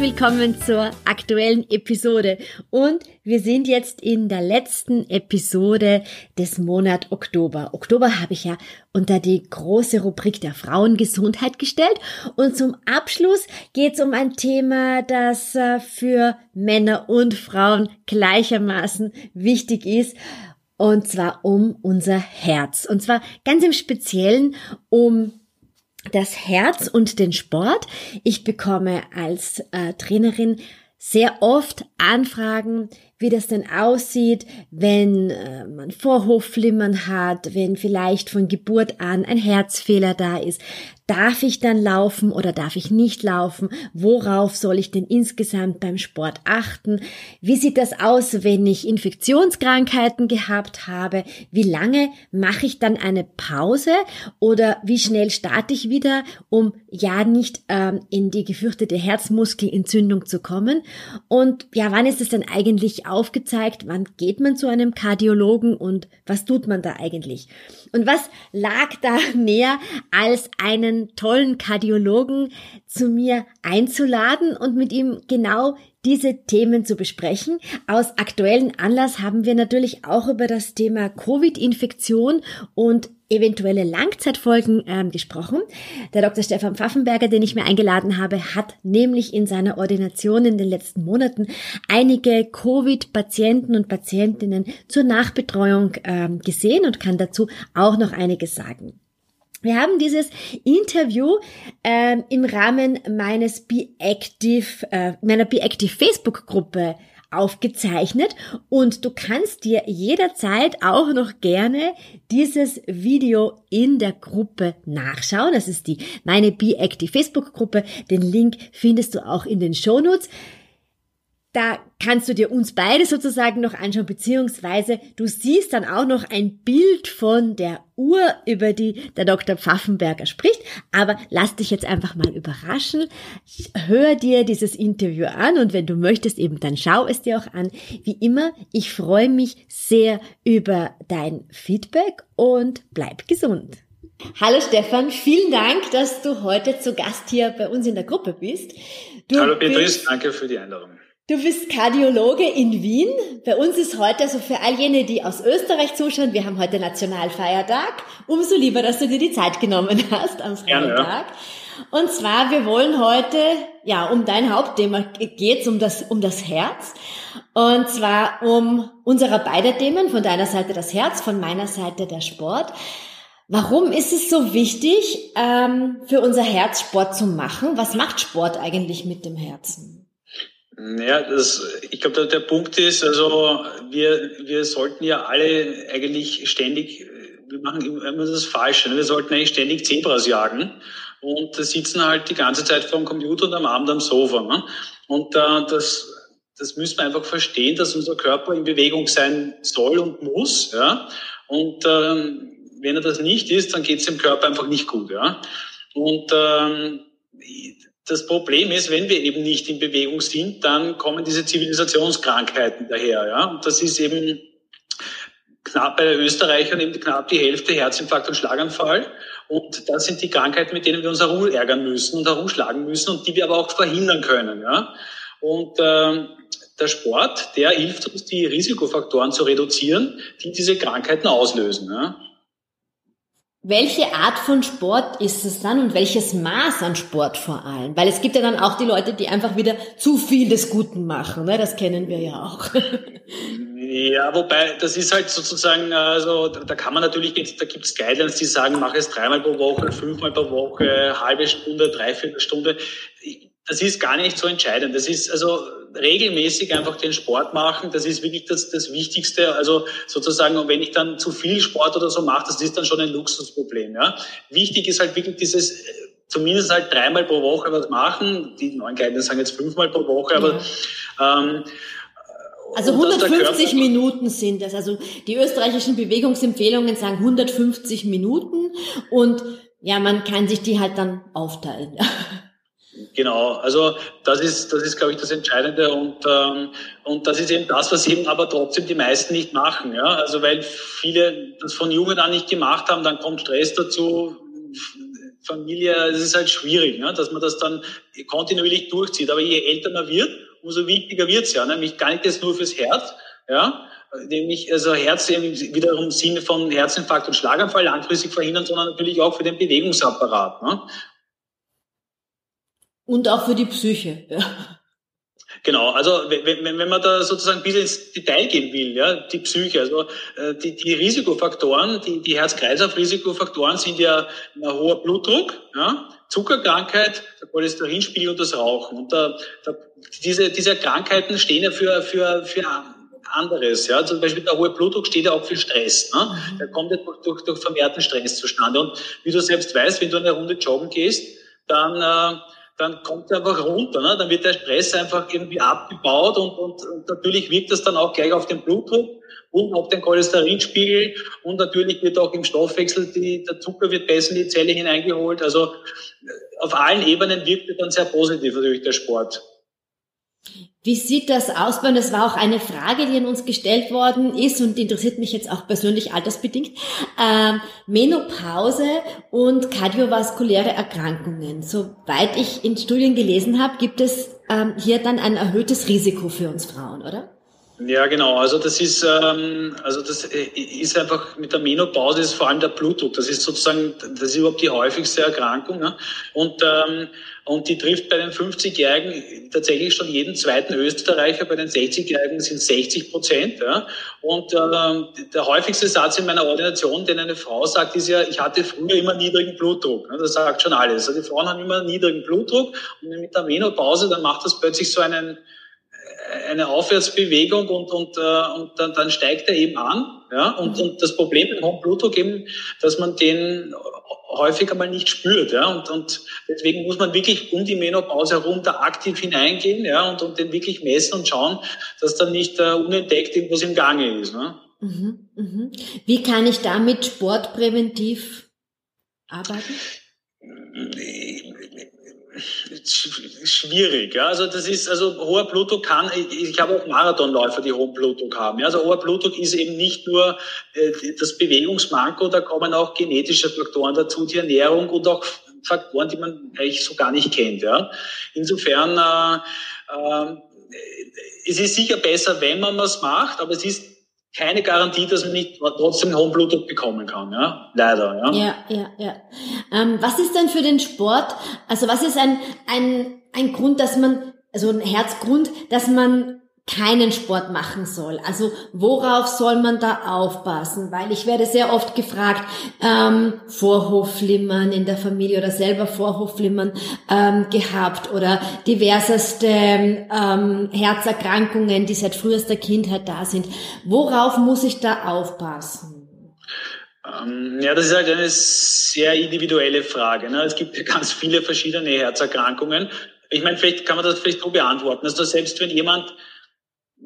Herzlich willkommen zur aktuellen Episode. Und wir sind jetzt in der letzten Episode des Monat Oktober. Oktober habe ich ja unter die große Rubrik der Frauengesundheit gestellt. Und zum Abschluss geht es um ein Thema, das äh, für Männer und Frauen gleichermaßen wichtig ist. Und zwar um unser Herz. Und zwar ganz im Speziellen um das Herz und den Sport. Ich bekomme als äh, Trainerin sehr oft Anfragen, wie das denn aussieht, wenn äh, man Vorhofflimmern hat, wenn vielleicht von Geburt an ein Herzfehler da ist. Darf ich dann laufen oder darf ich nicht laufen? Worauf soll ich denn insgesamt beim Sport achten? Wie sieht das aus, wenn ich Infektionskrankheiten gehabt habe? Wie lange mache ich dann eine Pause oder wie schnell starte ich wieder, um ja nicht ähm, in die gefürchtete Herzmuskelentzündung zu kommen? Und ja, wann ist es denn eigentlich aufgezeigt? Wann geht man zu einem Kardiologen und was tut man da eigentlich? Und was lag da näher, als einen tollen Kardiologen zu mir einzuladen und mit ihm genau diese Themen zu besprechen. Aus aktuellen Anlass haben wir natürlich auch über das Thema Covid-Infektion und eventuelle Langzeitfolgen ähm, gesprochen. Der Dr. Stefan Pfaffenberger, den ich mir eingeladen habe, hat nämlich in seiner Ordination in den letzten Monaten einige Covid-Patienten und Patientinnen zur Nachbetreuung ähm, gesehen und kann dazu auch noch einiges sagen. Wir haben dieses Interview ähm, im Rahmen meines Be Active, äh, meiner Be Active Facebook-Gruppe aufgezeichnet und du kannst dir jederzeit auch noch gerne dieses Video in der Gruppe nachschauen. Das ist die meine Be Active Facebook Gruppe. Den Link findest du auch in den Show Notes. Da kannst du dir uns beide sozusagen noch anschauen, beziehungsweise du siehst dann auch noch ein Bild von der Uhr, über die der Dr. Pfaffenberger spricht. Aber lass dich jetzt einfach mal überraschen. Hör dir dieses Interview an und wenn du möchtest, eben dann schau es dir auch an. Wie immer, ich freue mich sehr über dein Feedback und bleib gesund. Hallo Stefan, vielen Dank, dass du heute zu Gast hier bei uns in der Gruppe bist. Du Hallo Beatrice, danke für die Einladung. Du bist Kardiologe in Wien. Bei uns ist heute, also für all jene, die aus Österreich zuschauen, wir haben heute Nationalfeiertag. Umso lieber, dass du dir die Zeit genommen hast am Freitag. Ja. Und zwar, wir wollen heute, ja, um dein Hauptthema geht's um das, um das Herz. Und zwar um unserer beider Themen, von deiner Seite das Herz, von meiner Seite der Sport. Warum ist es so wichtig, ähm, für unser Herz Sport zu machen? Was macht Sport eigentlich mit dem Herzen? Ja, das, ich glaube, der, der Punkt ist, also wir, wir sollten ja alle eigentlich ständig, wir machen immer das Falsche, ne? wir sollten eigentlich ständig Zebras jagen und sitzen halt die ganze Zeit vor dem Computer und am Abend am Sofa. Ne? Und äh, das, das müssen wir einfach verstehen, dass unser Körper in Bewegung sein soll und muss. Ja? Und ähm, wenn er das nicht ist, dann geht es dem Körper einfach nicht gut. Ja? Und ähm, das Problem ist, wenn wir eben nicht in Bewegung sind, dann kommen diese Zivilisationskrankheiten daher. Ja? Und das ist eben knapp bei Österreichern eben knapp die Hälfte Herzinfarkt und Schlaganfall. Und das sind die Krankheiten, mit denen wir uns herumärgern müssen und herumschlagen müssen und die wir aber auch verhindern können. Ja? Und äh, der Sport, der hilft uns, die Risikofaktoren zu reduzieren, die diese Krankheiten auslösen. Ja? Welche Art von Sport ist es dann und welches Maß an Sport vor allem? Weil es gibt ja dann auch die Leute, die einfach wieder zu viel des Guten machen. Ne? Das kennen wir ja auch. Ja, wobei, das ist halt sozusagen, also da kann man natürlich, da gibt es Guidelines, die sagen, mach es dreimal pro Woche, fünfmal pro Woche, halbe Stunde, dreiviertel Stunde. Das ist gar nicht so entscheidend. Das ist also regelmäßig einfach den Sport machen, das ist wirklich das, das Wichtigste. Also sozusagen, wenn ich dann zu viel Sport oder so mache, das ist dann schon ein Luxusproblem. Ja. Wichtig ist halt wirklich dieses zumindest halt dreimal pro Woche was machen. Die neuen Guidelines sagen jetzt fünfmal pro Woche, aber ja. ähm, Also 150 Minuten sind das. Also die österreichischen Bewegungsempfehlungen sagen 150 Minuten und ja, man kann sich die halt dann aufteilen. Genau, also das ist, das ist, glaube ich, das Entscheidende und, ähm, und das ist eben das, was eben aber trotzdem die meisten nicht machen. Ja? Also weil viele das von Jungen an nicht gemacht haben, dann kommt Stress dazu, Familie, es ist halt schwierig, ne? dass man das dann kontinuierlich durchzieht. Aber je älter man wird, umso wichtiger wird's ja, nämlich gar nicht jetzt nur fürs Herz, ja, nämlich also Herz wiederum im Sinne von Herzinfarkt und Schlaganfall langfristig verhindern, sondern natürlich auch für den Bewegungsapparat. Ne? Und auch für die Psyche. Ja. Genau, also wenn, wenn man da sozusagen ein bisschen ins Detail gehen will, ja, die Psyche, also äh, die, die Risikofaktoren, die, die Herz-Kreislauf-Risikofaktoren sind ja ein hoher Blutdruck, ja, Zuckerkrankheit, der Cholesterinspiegel und das Rauchen. Und da, da, diese, diese Krankheiten stehen ja für, für, für anderes. Ja? Zum Beispiel der hohe Blutdruck steht ja auch für Stress. Ne? Mhm. Der kommt ja durch, durch, durch vermehrten Stress zustande. Und wie du selbst weißt, wenn du eine Runde joggen gehst, dann äh, dann kommt er einfach runter. Ne? Dann wird der Stress einfach irgendwie abgebaut und, und, und natürlich wirkt das dann auch gleich auf den Blutdruck und auf den Cholesterinspiegel und natürlich wird auch im Stoffwechsel die, der Zucker wird besser in die Zelle hineingeholt. Also äh, auf allen Ebenen wirkt er dann sehr positiv natürlich der Sport. Wie sieht das aus? Weil das war auch eine Frage, die an uns gestellt worden ist und interessiert mich jetzt auch persönlich altersbedingt. Ähm, Menopause und kardiovaskuläre Erkrankungen. Soweit ich in Studien gelesen habe, gibt es ähm, hier dann ein erhöhtes Risiko für uns Frauen, oder? Ja, genau. Also das ist, ähm, also das äh, ist einfach mit der Menopause ist vor allem der Blutdruck. Das ist sozusagen, das ist überhaupt die häufigste Erkrankung. Ne? Und ähm, und die trifft bei den 50-Jährigen tatsächlich schon jeden zweiten Österreicher. Bei den 60-Jährigen sind 60 Prozent. Ja? Und äh, der häufigste Satz in meiner Ordination, den eine Frau sagt, ist ja, ich hatte früher immer niedrigen Blutdruck. Ne? Das sagt schon alles. Also die Frauen haben immer niedrigen Blutdruck und mit der Menopause, dann macht das plötzlich so einen eine Aufwärtsbewegung und, und, äh, und dann, dann steigt er eben an. Ja? Und, mhm. und das Problem mit hohem Blutdruck eben, dass man den häufig einmal nicht spürt. Ja? Und, und deswegen muss man wirklich um die Menopause herum da aktiv hineingehen ja? und, und den wirklich messen und schauen, dass dann nicht äh, unentdeckt irgendwas im Gange ist. Ne? Mhm, mhm. Wie kann ich damit sportpräventiv arbeiten? Schwierig. Ja? Also das ist, also hoher Blutdruck kann, ich, ich habe auch Marathonläufer, die hohen Blutdruck haben. Ja? Also hoher Blutdruck ist eben nicht nur äh, das Bewegungsmanko, da kommen auch genetische Faktoren dazu, die Ernährung und auch Faktoren, die man eigentlich so gar nicht kennt. Ja? Insofern, äh, äh, es ist sicher besser, wenn man was macht, aber es ist keine Garantie, dass man nicht trotzdem hohen Blutdruck bekommen kann, ja, leider, ja. Ja, ja, ja. Ähm, was ist denn für den Sport, also was ist ein, ein, ein Grund, dass man, also ein Herzgrund, dass man keinen Sport machen soll. Also worauf soll man da aufpassen? Weil ich werde sehr oft gefragt, ähm, Vorhofflimmern in der Familie oder selber Vorhofflimmern ähm, gehabt oder diverseste ähm, Herzerkrankungen, die seit frühester Kindheit da sind. Worauf muss ich da aufpassen? Ähm, ja, das ist halt eine sehr individuelle Frage. Ne? Es gibt ja ganz viele verschiedene Herzerkrankungen. Ich meine, vielleicht kann man das vielleicht so beantworten. Also selbst wenn jemand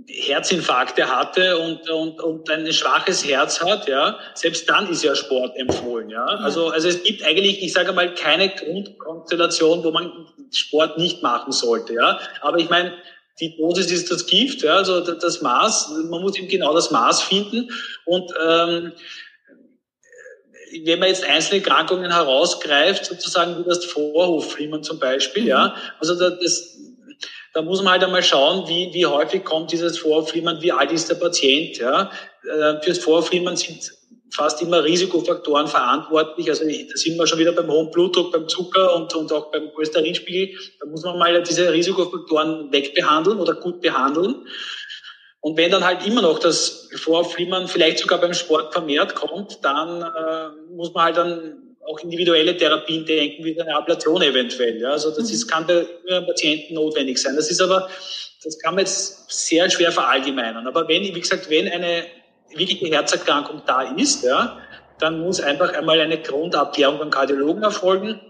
Herzinfarkte hatte und, und, und ein schwaches Herz hat, ja, selbst dann ist ja Sport empfohlen, ja. Also, also es gibt eigentlich, ich sage mal, keine Grundkonstellation, wo man Sport nicht machen sollte, ja. Aber ich meine, die Dosis ist das Gift, ja, also das Maß, man muss eben genau das Maß finden und ähm, wenn man jetzt einzelne Krankungen herausgreift, sozusagen wie das Vorhofflimmern zum Beispiel, ja, mhm. also das, da muss man halt einmal schauen, wie, wie häufig kommt dieses Vorflimmern, wie alt ist der Patient. Ja? Äh, fürs Vorflimmern sind fast immer Risikofaktoren verantwortlich. Also da sind wir schon wieder beim hohen Blutdruck, beim Zucker und, und auch beim Cholesterinspiegel. Da muss man mal diese Risikofaktoren wegbehandeln oder gut behandeln. Und wenn dann halt immer noch das Vorflimmern vielleicht sogar beim Sport vermehrt kommt, dann äh, muss man halt dann auch individuelle Therapien denken, wie eine Ablation eventuell. Ja? Also das ist, mhm. kann bei Patienten notwendig sein. Das ist aber, das kann man jetzt sehr schwer verallgemeinern. Aber wenn, wie gesagt, wenn eine wirkliche Herzerkrankung da ist, ja, dann muss einfach einmal eine Grundabklärung beim Kardiologen erfolgen.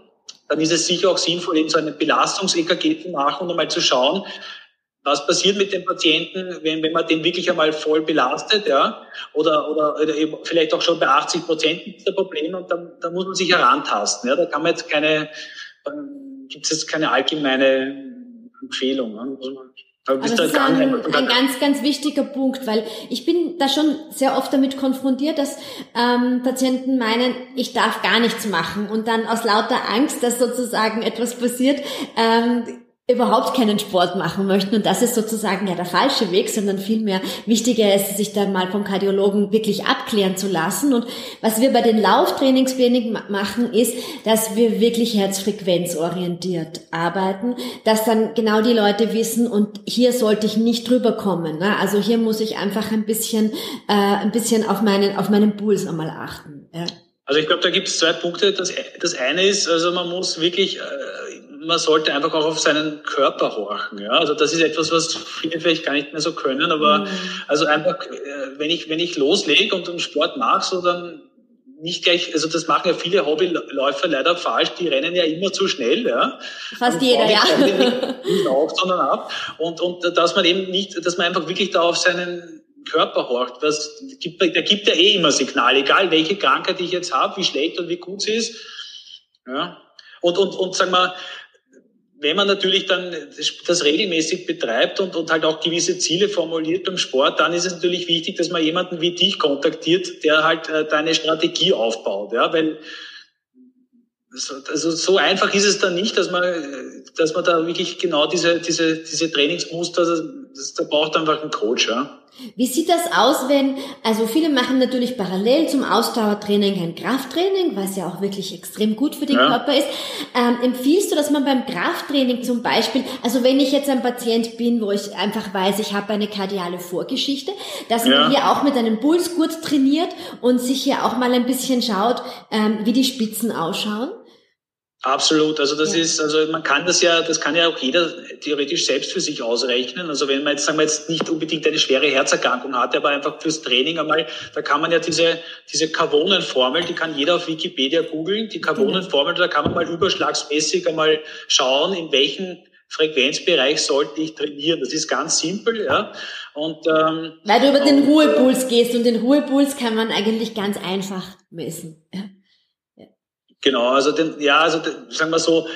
Dann ist es sicher auch sinnvoll, eben so eine Belastungs-EKG zu machen und einmal zu schauen, was passiert mit dem Patienten, wenn, wenn man den wirklich einmal voll belastet, ja, oder, oder, oder eben vielleicht auch schon bei 80 Prozent gibt es Probleme und dann, dann muss man sich herantasten. Ja. Da kann man jetzt keine, gibt es jetzt keine allgemeine Empfehlung. Ne. Aber das ist ein, ein ganz, ganz wichtiger Punkt, weil ich bin da schon sehr oft damit konfrontiert, dass ähm, Patienten meinen, ich darf gar nichts machen und dann aus lauter Angst, dass sozusagen etwas passiert, ähm, überhaupt keinen Sport machen möchten. Und das ist sozusagen ja der falsche Weg, sondern vielmehr wichtiger ist, sich dann mal vom Kardiologen wirklich abklären zu lassen. Und was wir bei den Lauftrainings wenig machen, ist, dass wir wirklich herzfrequenzorientiert arbeiten, dass dann genau die Leute wissen, und hier sollte ich nicht drüber kommen. Ne? Also hier muss ich einfach ein bisschen, äh, ein bisschen auf meinen, auf meinen Puls einmal achten. Ja. Also ich glaube, da gibt es zwei Punkte. Das, das eine ist, also man muss wirklich äh, man sollte einfach auch auf seinen Körper horchen. Ja? Also das ist etwas, was viele vielleicht gar nicht mehr so können. Aber mhm. also einfach, äh, wenn ich wenn ich loslege und einen Sport mache, so dann nicht gleich, also das machen ja viele Hobbyläufer leider falsch, die rennen ja immer zu schnell, ja. Fast jeder, ja. Nicht auf, sondern ab. Und, und dass man eben nicht, dass man einfach wirklich da auf seinen Körper horcht. Was, gibt, der gibt ja eh immer Signale, egal welche Krankheit ich jetzt habe, wie schlecht und wie gut sie ist. Ja. Und, und, und sagen wir, wenn man natürlich dann das regelmäßig betreibt und, und halt auch gewisse Ziele formuliert beim Sport, dann ist es natürlich wichtig, dass man jemanden wie dich kontaktiert, der halt äh, deine Strategie aufbaut, ja, weil also so einfach ist es dann nicht, dass man, dass man da wirklich genau diese, diese, diese Trainingsmuster, das, da braucht einfach einen Coach, ja. Wie sieht das aus, wenn, also viele machen natürlich parallel zum Ausdauertraining ein Krafttraining, was ja auch wirklich extrem gut für den ja. Körper ist. Ähm, empfiehlst du, dass man beim Krafttraining zum Beispiel, also wenn ich jetzt ein Patient bin, wo ich einfach weiß, ich habe eine kardiale Vorgeschichte, dass ja. man hier auch mit einem Pulsgurt trainiert und sich hier auch mal ein bisschen schaut, ähm, wie die Spitzen ausschauen? Absolut. Also das ja. ist, also man kann das ja, das kann ja auch jeder theoretisch selbst für sich ausrechnen. Also wenn man jetzt, sagen wir jetzt nicht unbedingt eine schwere Herzerkrankung hat, aber einfach fürs Training einmal, da kann man ja diese, diese Carbonenformel, die kann jeder auf Wikipedia googeln. Die Carbonenformel, da kann man mal überschlagsmäßig einmal schauen, in welchen Frequenzbereich sollte ich trainieren. Das ist ganz simpel, ja. Und, ähm, Weil du über den Ruhepuls gehst und den Ruhepuls kann man eigentlich ganz einfach messen. Ja. Genau, also den, ja, also sagen wir so,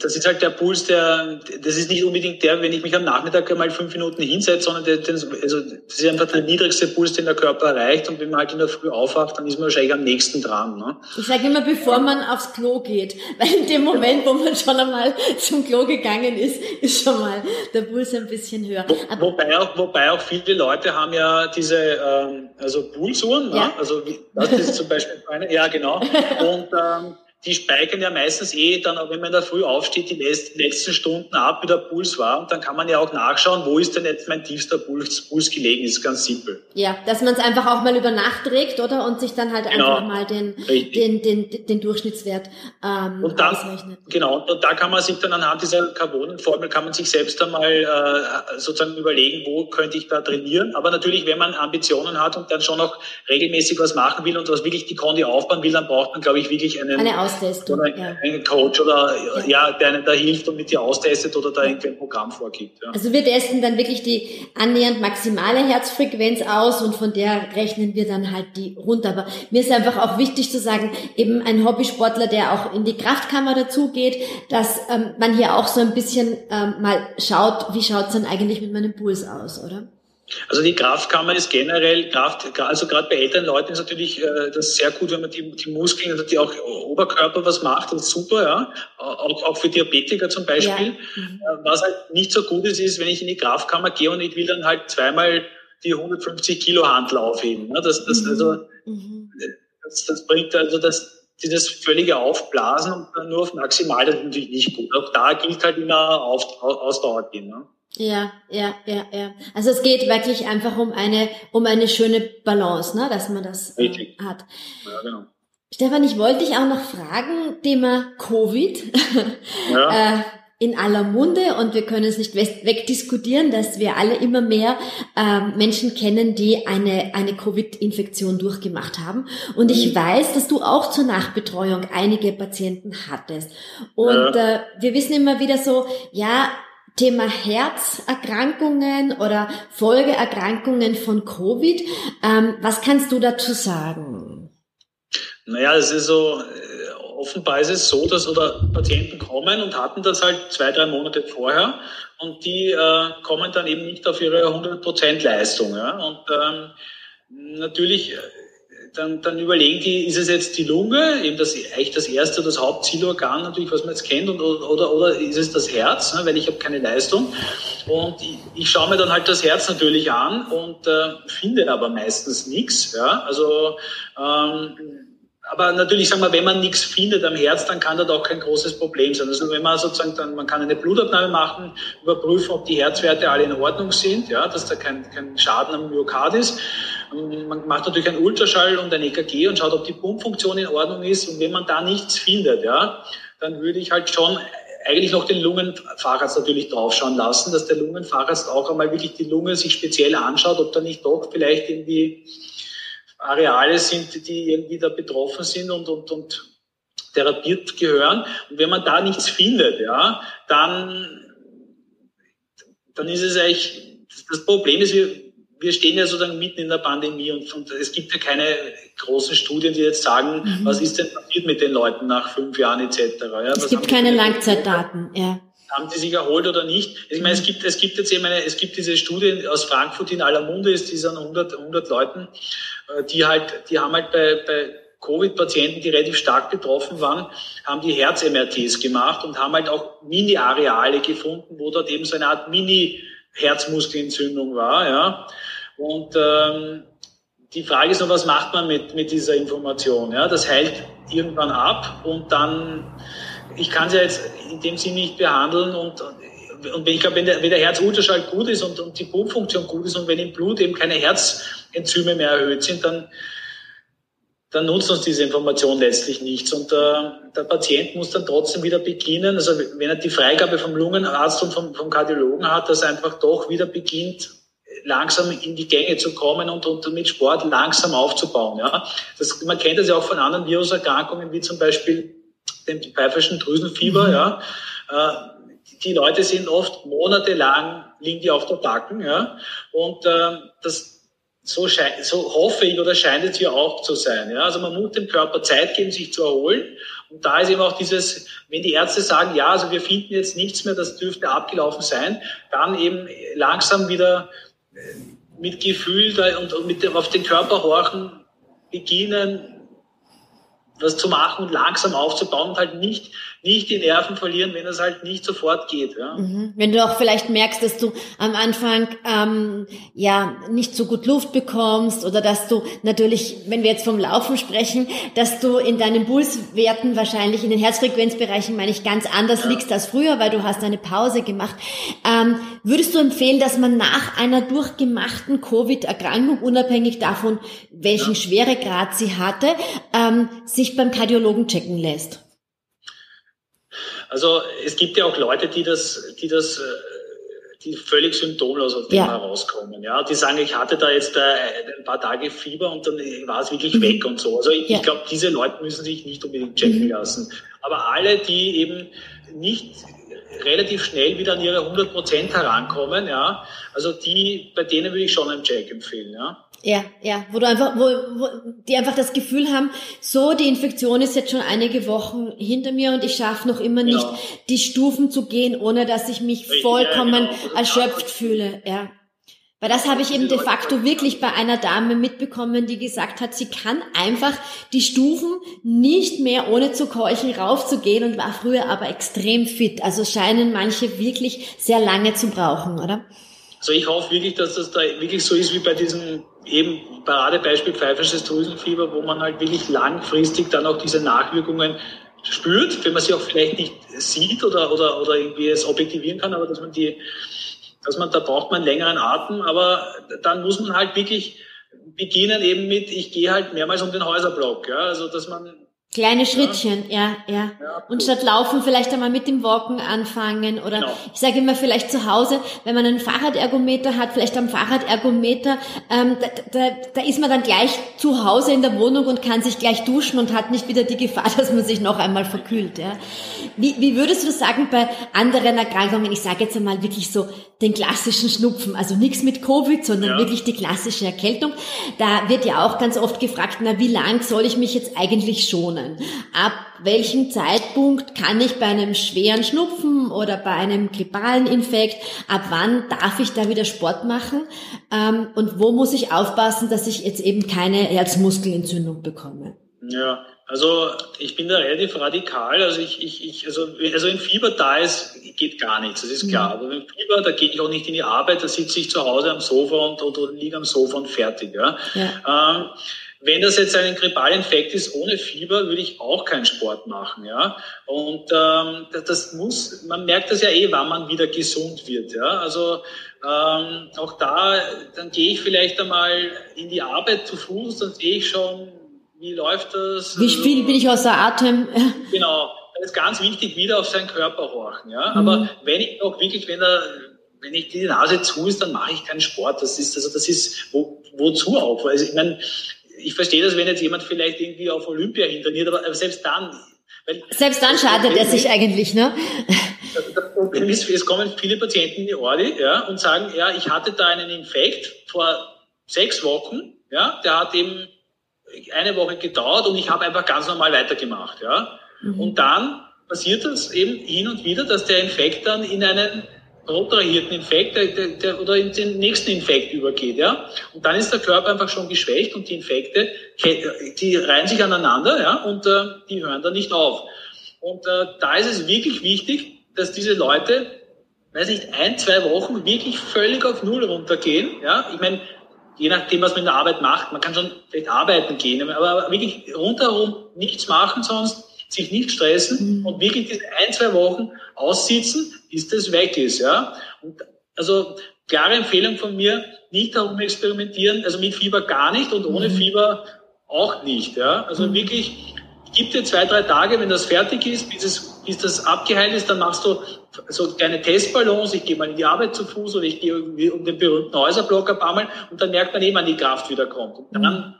das ist halt der Puls, der, das ist nicht unbedingt der, wenn ich mich am Nachmittag einmal fünf Minuten hinsetze, sondern der, den, also das ist einfach der niedrigste Puls, den der Körper erreicht. Und wenn man halt in der Früh aufwacht, dann ist man wahrscheinlich am nächsten dran. Ne? Ich sage immer, bevor man aufs Klo geht, weil in dem Moment, wo man schon einmal zum Klo gegangen ist, ist schon mal der Puls ein bisschen höher. Wo, wobei, auch, wobei auch viele Leute haben ja diese ähm, also Pulsuhren, ne? ja. ne? also das ist zum Beispiel eine, ja genau. Und ähm, die speichern ja meistens eh dann, wenn man in der Früh aufsteht, die letzten Stunden ab, wie der Puls war. Und dann kann man ja auch nachschauen, wo ist denn jetzt mein tiefster Puls, Puls gelegen, ist ganz simpel. Ja, dass man es einfach auch mal über Nacht trägt, oder? Und sich dann halt genau. einfach mal den, den, den, den Durchschnittswert ähm, und dann, ausrechnet. Genau, und da kann man sich dann anhand dieser Carbonenformel, kann man sich selbst einmal äh, sozusagen überlegen, wo könnte ich da trainieren. Aber natürlich, wenn man Ambitionen hat und dann schon noch regelmäßig was machen will und was wirklich die Kondi aufbauen will, dann braucht man, glaube ich, wirklich einen... Eine Austestung. Oder ja. einen Coach oder ja. ja. der einen da hilft und mit dir austestet oder da irgendwie ein Programm vorgibt. Ja. Also wir testen dann wirklich die annähernd maximale Herzfrequenz aus und von der rechnen wir dann halt die runter. Aber mir ist einfach auch wichtig zu sagen, eben ein Hobbysportler, der auch in die Kraftkammer dazu geht, dass ähm, man hier auch so ein bisschen ähm, mal schaut, wie schaut es dann eigentlich mit meinem Puls aus, oder? Also die Kraftkammer ist generell, Kraft, also gerade bei älteren Leuten ist natürlich äh, das sehr gut, wenn man die, die Muskeln, also die auch Oberkörper was macht, das ist super, ja. Auch, auch für Diabetiker zum Beispiel. Ja. Mhm. Äh, was halt nicht so gut ist, ist, wenn ich in die Kraftkammer gehe und ich will dann halt zweimal die 150 Kilo Handel aufheben. Ne? Das, das, mhm. also, mhm. das, das bringt also das, dieses völlige Aufblasen und nur auf maximal, das ist natürlich nicht gut. Auch da gilt halt immer auf, Ausdauer gehen. Ne? Ja, ja, ja, ja. Also es geht wirklich einfach um eine, um eine schöne Balance, ne, dass man das äh, hat. Ja, genau. Stefan, ich wollte dich auch noch fragen, Thema Covid. Ja. äh, in aller Munde und wir können es nicht wegdiskutieren, dass wir alle immer mehr äh, Menschen kennen, die eine, eine Covid-Infektion durchgemacht haben. Und ich mhm. weiß, dass du auch zur Nachbetreuung einige Patienten hattest. Und ja. äh, wir wissen immer wieder so, ja, Thema Herzerkrankungen oder Folgeerkrankungen von Covid. Ähm, was kannst du dazu sagen? Naja, es ist so, äh, offenbar ist es so, dass oder Patienten kommen und hatten das halt zwei, drei Monate vorher und die äh, kommen dann eben nicht auf ihre 100% Leistung. Ja? Und ähm, natürlich äh, dann, dann überlegen die, ist es jetzt die Lunge, eben das eigentlich das erste, das Hauptzielorgan natürlich, was man jetzt kennt, und, oder, oder ist es das Herz, ne, weil ich habe keine Leistung. Und ich, ich schaue mir dann halt das Herz natürlich an und äh, finde aber meistens nichts. Ja? Also ähm, aber natürlich sagen wir, wenn man nichts findet am Herz, dann kann das auch kein großes Problem sein. Also wenn man sozusagen dann, man kann eine Blutabnahme machen, überprüfen, ob die Herzwerte alle in Ordnung sind, ja, dass da kein, kein Schaden am Myokard ist. Man macht natürlich einen Ultraschall und ein EKG und schaut, ob die Pumpfunktion in Ordnung ist. Und wenn man da nichts findet, ja, dann würde ich halt schon eigentlich noch den Lungenfacharzt natürlich draufschauen lassen, dass der Lungenfacharzt auch einmal wirklich die Lunge sich speziell anschaut, ob da nicht doch vielleicht irgendwie Areale sind, die irgendwie da betroffen sind und, und, und therapiert gehören. Und wenn man da nichts findet, ja, dann, dann ist es eigentlich, das Problem ist, wir, wir stehen ja sozusagen mitten in der Pandemie und, und es gibt ja keine großen Studien, die jetzt sagen, mhm. was ist denn passiert mit den Leuten nach fünf Jahren etc. Ja, es gibt keine Langzeitdaten, ja. Haben die sich erholt oder nicht? Ich meine, es gibt, es gibt jetzt eben eine, es gibt diese Studie aus Frankfurt in aller Munde, ist die an 100, 100 Leuten, äh, die halt, die haben halt bei, bei Covid-Patienten, die relativ stark betroffen waren, haben die Herz-MRTs gemacht und haben halt auch Mini-Areale gefunden, wo dort eben so eine Art Mini-Herzmuskelentzündung war, ja. Und ähm, die Frage ist nur, was macht man mit, mit dieser Information? Ja? Das heilt irgendwann ab und dann, ich kann sie ja jetzt in dem Sinne nicht behandeln und, und ich glaube, wenn der, wenn der Herzultraschall gut ist und, und die Pumpfunktion gut ist und wenn im Blut eben keine Herzenzyme mehr erhöht sind, dann, dann nutzt uns diese Information letztlich nichts. Und äh, der Patient muss dann trotzdem wieder beginnen, also wenn er die Freigabe vom Lungenarzt und vom, vom Kardiologen hat, dass er einfach doch wieder beginnt, langsam in die Gänge zu kommen und, und mit Sport langsam aufzubauen. Ja? Das, man kennt das ja auch von anderen Viruserkrankungen, wie zum Beispiel dem pfeifischen Drüsenfieber. Mhm. Ja? Äh, die Leute sind oft monatelang, liegen die auf der Backen. Ja? Und äh, das so, so hoffe ich oder scheint es hier auch zu sein. Ja? Also man muss dem Körper Zeit geben, sich zu erholen. Und da ist eben auch dieses, wenn die Ärzte sagen, ja, also wir finden jetzt nichts mehr, das dürfte abgelaufen sein, dann eben langsam wieder mit Gefühl und, und mit dem, auf den Körper horchen, beginnen, was zu machen und langsam aufzubauen und halt nicht nicht die Nerven verlieren, wenn es halt nicht sofort geht. Ja. Mhm. Wenn du auch vielleicht merkst, dass du am Anfang ähm, ja nicht so gut Luft bekommst oder dass du natürlich, wenn wir jetzt vom Laufen sprechen, dass du in deinen Pulswerten wahrscheinlich in den Herzfrequenzbereichen, meine ich, ganz anders ja. liegst als früher, weil du hast eine Pause gemacht. Ähm, würdest du empfehlen, dass man nach einer durchgemachten Covid-Erkrankung, unabhängig davon, welchen ja. Schweregrad sie hatte, ähm, sich beim Kardiologen checken lässt? Also es gibt ja auch Leute, die das, die das, äh, die völlig symptomlos aus dem ja. herauskommen. Ja, die sagen, ich hatte da jetzt äh, ein paar Tage Fieber und dann war es wirklich mhm. weg und so. Also ich, ja. ich glaube, diese Leute müssen sich nicht unbedingt checken mhm. lassen. Aber alle, die eben nicht relativ schnell wieder an ihre 100 Prozent herankommen, ja, also die, bei denen würde ich schon einen Check empfehlen, ja. Ja, ja, wo du einfach, wo, wo die einfach das Gefühl haben, so die Infektion ist jetzt schon einige Wochen hinter mir und ich schaffe noch immer nicht ja. die Stufen zu gehen, ohne dass ich mich vollkommen ja, genau. erschöpft fühle. Ja. Weil das habe ich eben de facto wirklich bei einer Dame mitbekommen, die gesagt hat, sie kann einfach die Stufen nicht mehr ohne zu keuchen raufzugehen und war früher aber extrem fit. Also scheinen manche wirklich sehr lange zu brauchen, oder? Also ich hoffe wirklich, dass das da wirklich so ist wie bei diesem eben Paradebeispiel pfeifisches Drüsenfieber, wo man halt wirklich langfristig dann auch diese Nachwirkungen spürt, wenn man sie auch vielleicht nicht sieht oder, oder, oder irgendwie es objektivieren kann, aber dass man die, dass man, da braucht man längeren Atem, aber dann muss man halt wirklich beginnen eben mit, ich gehe halt mehrmals um den Häuserblock, ja, also dass man Kleine Schrittchen, ja, ja. ja. Und statt laufen vielleicht einmal mit dem Walken anfangen oder genau. ich sage immer vielleicht zu Hause, wenn man einen Fahrradergometer hat, vielleicht am Fahrradergometer, ähm, da, da, da ist man dann gleich zu Hause in der Wohnung und kann sich gleich duschen und hat nicht wieder die Gefahr, dass man sich noch einmal verkühlt. Ja. Wie, wie würdest du sagen bei anderen Erkrankungen? Ich sage jetzt einmal wirklich so den klassischen Schnupfen, also nichts mit Covid, sondern ja. wirklich die klassische Erkältung. Da wird ja auch ganz oft gefragt, na wie lang soll ich mich jetzt eigentlich schonen? Können. Ab welchem Zeitpunkt kann ich bei einem schweren Schnupfen oder bei einem grippalen Infekt, ab wann darf ich da wieder Sport machen? Ähm, und wo muss ich aufpassen, dass ich jetzt eben keine Herzmuskelentzündung bekomme? Ja, also ich bin da relativ radikal. Also ich, ich, ich also, also wenn Fieber da ist, geht gar nichts, das ist klar. Mhm. Aber wenn Fieber, da gehe ich auch nicht in die Arbeit, da sitze ich zu Hause am Sofa und oder liege am Sofa und fertig. Ja. ja. Ähm, wenn das jetzt ein Grippalinfekt ist ohne Fieber, würde ich auch keinen Sport machen, ja. Und ähm, das muss, man merkt das ja eh, wann man wieder gesund wird, ja. Also ähm, auch da, dann gehe ich vielleicht einmal in die Arbeit zu Fuß, dann sehe ich schon, wie läuft das. Wie viel bin ich außer Atem? genau, das ist ganz wichtig, wieder auf seinen Körper horchen, ja. Mhm. Aber wenn ich auch wirklich, wenn er wenn ich die Nase zu ist, dann mache ich keinen Sport. Das ist, also das ist, wo, wozu auch? Also ich meine, ich verstehe das, wenn jetzt jemand vielleicht irgendwie auf Olympia hinterniert, aber selbst dann. Weil, selbst dann schadet er sich eigentlich, ne? Ist, es kommen viele Patienten in die Ordi, ja, und sagen, ja, ich hatte da einen Infekt vor sechs Wochen, ja, der hat eben eine Woche gedauert und ich habe einfach ganz normal weitergemacht, ja. Mhm. Und dann passiert das eben hin und wieder, dass der Infekt dann in einen protrahierten Infekt der, der, der, oder in den nächsten Infekt übergeht. Ja? Und dann ist der Körper einfach schon geschwächt und die Infekte, die reihen sich aneinander ja? und äh, die hören dann nicht auf. Und äh, da ist es wirklich wichtig, dass diese Leute, weiß nicht, ein, zwei Wochen wirklich völlig auf Null runtergehen. Ja? Ich meine, je nachdem, was man in der Arbeit macht, man kann schon vielleicht arbeiten gehen, aber wirklich rundherum nichts machen sonst, sich nicht stressen mhm. und wirklich diese ein, zwei Wochen aussitzen, bis das weg ist. Ja? Und also klare Empfehlung von mir, nicht darum experimentieren, also mit Fieber gar nicht und ohne mhm. Fieber auch nicht. Ja? Also mhm. wirklich, gib dir zwei, drei Tage, wenn das fertig ist, bis, es, bis das abgeheilt ist, dann machst du so kleine Testballons, ich gehe mal in die Arbeit zu Fuß oder ich gehe um den berühmten Häuserblock ein paar Mal und dann merkt man eben, wann die Kraft wieder kommt. Und dann?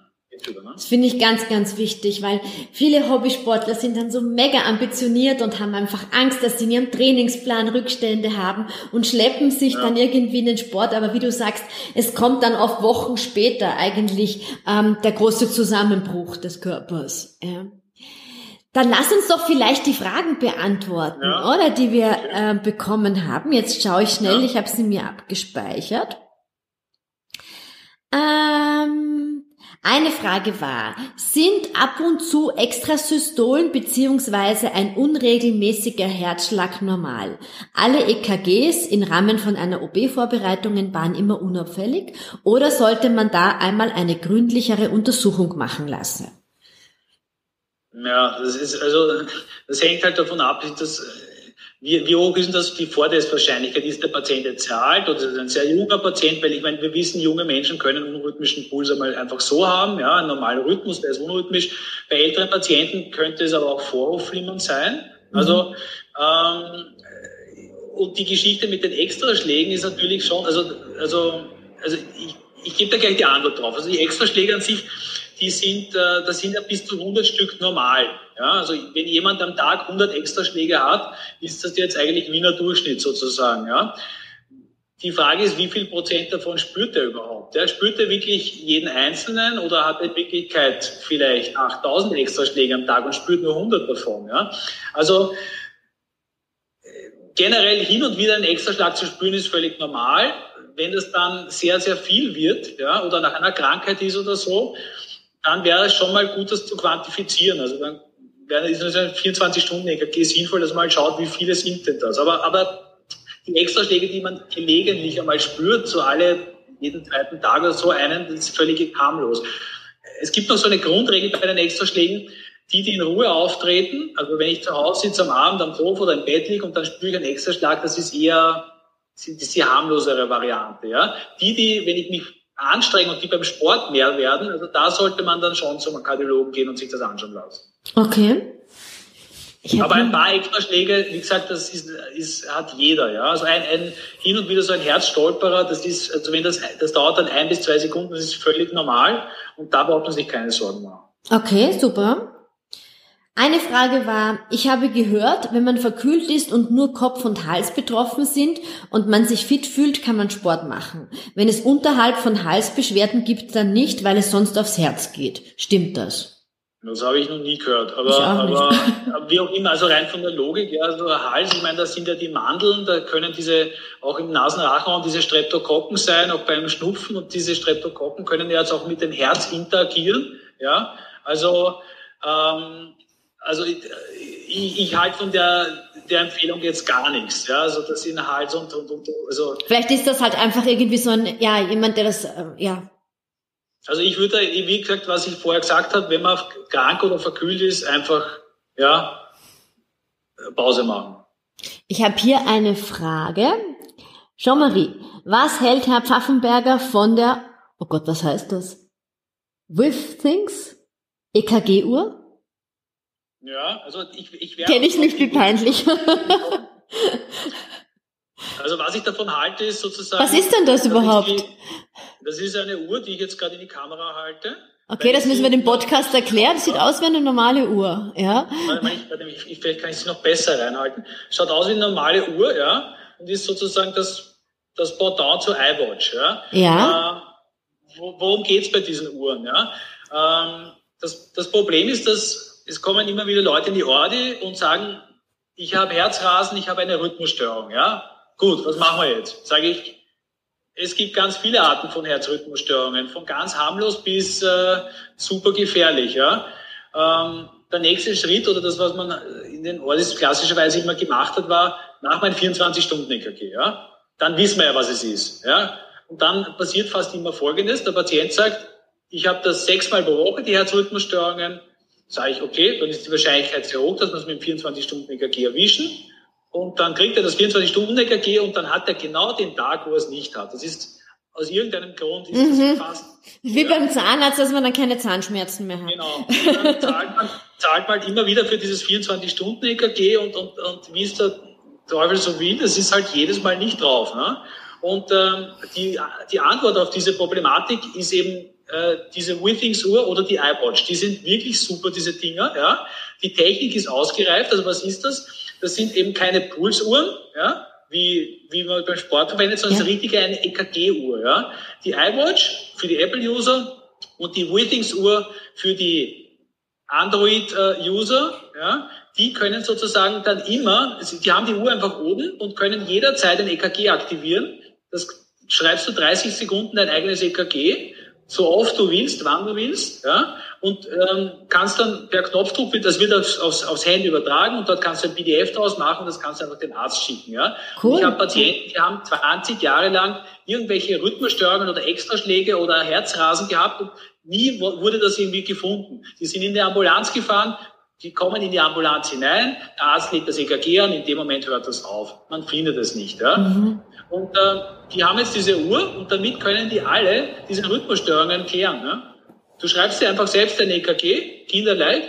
Das finde ich ganz, ganz wichtig, weil viele Hobbysportler sind dann so mega ambitioniert und haben einfach Angst, dass sie in ihrem Trainingsplan Rückstände haben und schleppen sich ja. dann irgendwie in den Sport. Aber wie du sagst, es kommt dann oft Wochen später eigentlich ähm, der große Zusammenbruch des Körpers. Ja. Dann lass uns doch vielleicht die Fragen beantworten, ja. oder die wir äh, bekommen haben. Jetzt schaue ich schnell, ich habe sie mir abgespeichert. Ähm, eine Frage war, sind ab und zu Extrasystolen beziehungsweise ein unregelmäßiger Herzschlag normal? Alle EKGs im Rahmen von einer OB-Vorbereitung waren immer unauffällig oder sollte man da einmal eine gründlichere Untersuchung machen lassen? Ja, das ist also das hängt halt davon ab, dass wie, wie hoch ist denn das die Vorteilswahrscheinlichkeit? Ist der Patient jetzt sehr alt oder ist er ein sehr junger Patient? Weil ich meine, wir wissen, junge Menschen können einen unrhythmischen Puls einmal einfach so haben, ja, ein normaler Rhythmus, der ist unrhythmisch. Bei älteren Patienten könnte es aber auch Vorhofflimmern sein. Also, ähm, und die Geschichte mit den Extraschlägen ist natürlich schon, also, also, also ich, ich gebe da gleich die Antwort drauf. Also die Extraschläge an sich, die sind, äh, das sind ja bis zu 100 Stück normal. Ja, also wenn jemand am Tag 100 Extraschläge hat, ist das jetzt eigentlich Wiener Durchschnitt sozusagen. Ja. Die Frage ist, wie viel Prozent davon spürt er überhaupt? Ja, spürt er wirklich jeden Einzelnen oder hat er in Wirklichkeit vielleicht 8000 Extraschläge am Tag und spürt nur 100 davon? Ja? Also generell hin und wieder einen Extraschlag zu spüren ist völlig normal. Wenn das dann sehr, sehr viel wird ja, oder nach einer Krankheit ist oder so, dann wäre es schon mal gut, das zu quantifizieren. Also dann wäre es ein 24-Stunden-EKG sinnvoll, dass man mal schaut, wie viele sind denn das. Aber, aber die Extraschläge, die man gelegentlich einmal spürt, so alle jeden zweiten Tag oder so einen, das ist völlig harmlos. Es gibt noch so eine Grundregel bei den Extraschlägen, die, die in Ruhe auftreten, also wenn ich zu Hause sitze am Abend am Sofa oder im Bett liege und dann spüre ich einen Extraschlag, das ist eher das ist die harmlosere Variante. Ja? Die, die, wenn ich mich anstrengen und die beim Sport mehr werden, also da sollte man dann schon zum Kardiologen gehen und sich das anschauen lassen. Okay. Aber ein paar Extraschläge, wie gesagt, das ist, ist, hat jeder, ja. Also ein, ein, hin und wieder so ein Herzstolperer, das ist, also wenn das, das dauert dann ein bis zwei Sekunden, das ist völlig normal und da braucht man sich keine Sorgen machen. Okay, super. Eine Frage war, ich habe gehört, wenn man verkühlt ist und nur Kopf und Hals betroffen sind und man sich fit fühlt, kann man Sport machen. Wenn es unterhalb von Halsbeschwerden gibt, dann nicht, weil es sonst aufs Herz geht. Stimmt das? Das habe ich noch nie gehört. Aber, aber, aber wie auch immer, also rein von der Logik, ja, also der Hals, ich meine, das sind ja die Mandeln, da können diese, auch im Nasenrachenraum diese Streptokokken sein, auch beim Schnupfen und diese Streptokokken können ja jetzt auch mit dem Herz interagieren, ja. Also, ähm, also ich, ich, ich halte von der, der Empfehlung jetzt gar nichts. Ja, also das in Hals und, und, und also. Vielleicht ist das halt einfach irgendwie so ein, ja, jemand, der das, äh, ja. Also ich würde, wie gesagt, was ich vorher gesagt habe, wenn man krank oder verkühlt ist, einfach, ja, Pause machen. Ich habe hier eine Frage. Jean-Marie, was hält Herr Pfaffenberger von der, oh Gott, was heißt das? With Things? EKG-Uhr? Ja, also ich, ich werde. Kenne ich nicht, wie peinlich. Also was ich davon halte, ist sozusagen. Was ist denn das überhaupt? Die, das ist eine Uhr, die ich jetzt gerade in die Kamera halte. Okay, das müssen wir dem Podcast erklären. Das sieht aus wie eine normale Uhr, ja. Ich, ich, vielleicht kann ich sie noch besser reinhalten. Schaut aus wie eine normale Uhr, ja, und ist sozusagen das, das Pendant zur iWatch, ja. Ja. Äh, worum geht's bei diesen Uhren, ja? Ähm, das, das Problem ist, dass es kommen immer wieder Leute in die Ordi und sagen, ich habe Herzrasen, ich habe eine Rhythmusstörung, ja. Gut, was machen wir jetzt? Sage ich, es gibt ganz viele Arten von Herzrhythmusstörungen, von ganz harmlos bis äh, super gefährlich, ja. Ähm, der nächste Schritt oder das, was man in den Ordis klassischerweise immer gemacht hat, war, nach meinem 24-Stunden-EKG, ja. Dann wissen wir ja, was es ist, ja. Und dann passiert fast immer Folgendes, der Patient sagt, ich habe das sechsmal pro Woche, die Herzrhythmusstörungen. Sage ich, okay, dann ist die Wahrscheinlichkeit sehr hoch, dass wir es mit dem 24-Stunden-EKG erwischen. Und dann kriegt er das 24-Stunden-EKG und dann hat er genau den Tag, wo er es nicht hat. Das ist aus irgendeinem Grund ist mhm. das fast. Wie ja. beim Zahnarzt, dass man dann keine Zahnschmerzen mehr hat. Genau. Und dann zahlt man, zahlt man halt immer wieder für dieses 24-Stunden-EKG und, und, und wie es der Teufel so will, das ist halt jedes Mal nicht drauf. Ne? Und ähm, die, die Antwort auf diese Problematik ist eben äh, diese Withings-Uhr oder die iWatch. Die sind wirklich super, diese Dinger. Ja? Die Technik ist ausgereift. Also was ist das? Das sind eben keine Pulsuhren, ja? wie, wie man beim Sport verwendet, sondern ja. es ist richtig eine EKG-Uhr. Ja? Die iWatch für die Apple-User und die Withings-Uhr für die Android-User. Ja? Die können sozusagen dann immer, die haben die Uhr einfach oben und können jederzeit ein EKG aktivieren. Das schreibst du 30 Sekunden dein eigenes EKG so oft du willst, wann du willst, ja, und ähm, kannst dann per Knopfdruck, das wird aufs, aufs, aufs Handy übertragen und dort kannst du ein PDF draus machen und das kannst du einfach den Arzt schicken. Ja. Cool. Ich habe Patienten, die haben 20 Jahre lang irgendwelche Rhythmusstörungen oder Extraschläge oder Herzrasen gehabt und nie wurde das irgendwie gefunden. Die sind in die Ambulanz gefahren, die kommen in die Ambulanz hinein, der Arzt legt das EKG an, in dem Moment hört das auf. Man findet es nicht. Ja? Mhm. Und äh, die haben jetzt diese Uhr und damit können die alle diese Rhythmusstörungen klären. Ne? Du schreibst dir einfach selbst dein EKG, kinderleicht,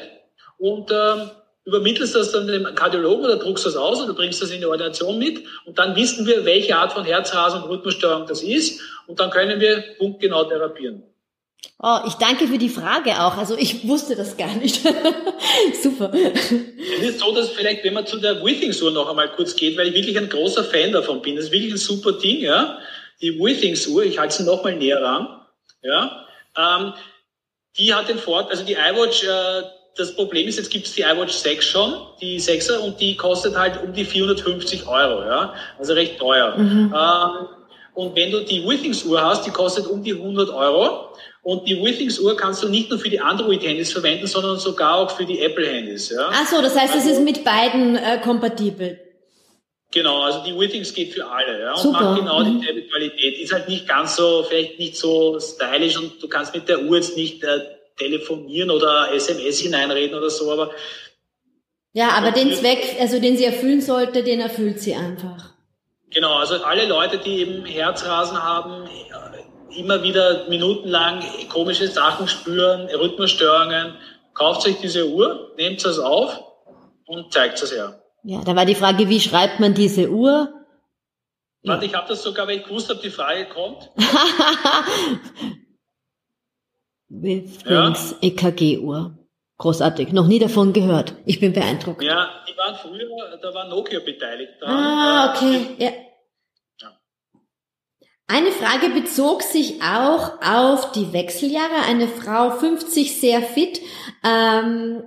und ähm, übermittelst das dann dem Kardiologen oder druckst das aus oder bringst das in die Ordination mit und dann wissen wir, welche Art von Herzrasen und Rhythmusstörung das ist und dann können wir punktgenau therapieren. Oh, ich danke für die Frage auch. Also ich wusste das gar nicht. Super. Es ist so, dass vielleicht, wenn man zu der Withings-Uhr noch einmal kurz geht, weil ich wirklich ein großer Fan davon bin. Das ist wirklich ein super Ding, ja. Die Withings-Uhr, ich halte sie noch mal näher ran, ja. Ähm, die hat den Vorteil, also die iWatch, äh, das Problem ist, jetzt gibt es die iWatch 6 schon, die 6er, und die kostet halt um die 450 Euro, ja. Also recht teuer. Mhm. Ähm, und wenn du die Withings-Uhr hast, die kostet um die 100 Euro. Und die Withings-Uhr kannst du nicht nur für die Android-Handys verwenden, sondern sogar auch für die Apple-Handys. Ja? Ach so, das heißt, also, es ist mit beiden äh, kompatibel. Genau, also die Withings geht für alle ja, und Super. macht genau mhm. dieselbe Qualität. Ist halt nicht ganz so, vielleicht nicht so stylisch und du kannst mit der Uhr jetzt nicht äh, telefonieren oder SMS hineinreden oder so, aber ja, aber den Zweck, also den sie erfüllen sollte, den erfüllt sie einfach. Genau, also alle Leute, die eben Herzrasen haben, immer wieder minutenlang komische Sachen spüren, Rhythmusstörungen, kauft euch diese Uhr, nehmt es auf und zeigt es her. Ja, da war die Frage, wie schreibt man diese Uhr? Warte, ich habe das sogar, weil ich gewusst habe, die Frage kommt. Wilfrings ja. EKG-Uhr. Großartig. Noch nie davon gehört. Ich bin beeindruckt. Ja, die waren früher, da war Nokia beteiligt. Da, ah, okay. Ja. ja. Eine Frage bezog sich auch auf die Wechseljahre. Eine Frau 50 sehr fit, ähm,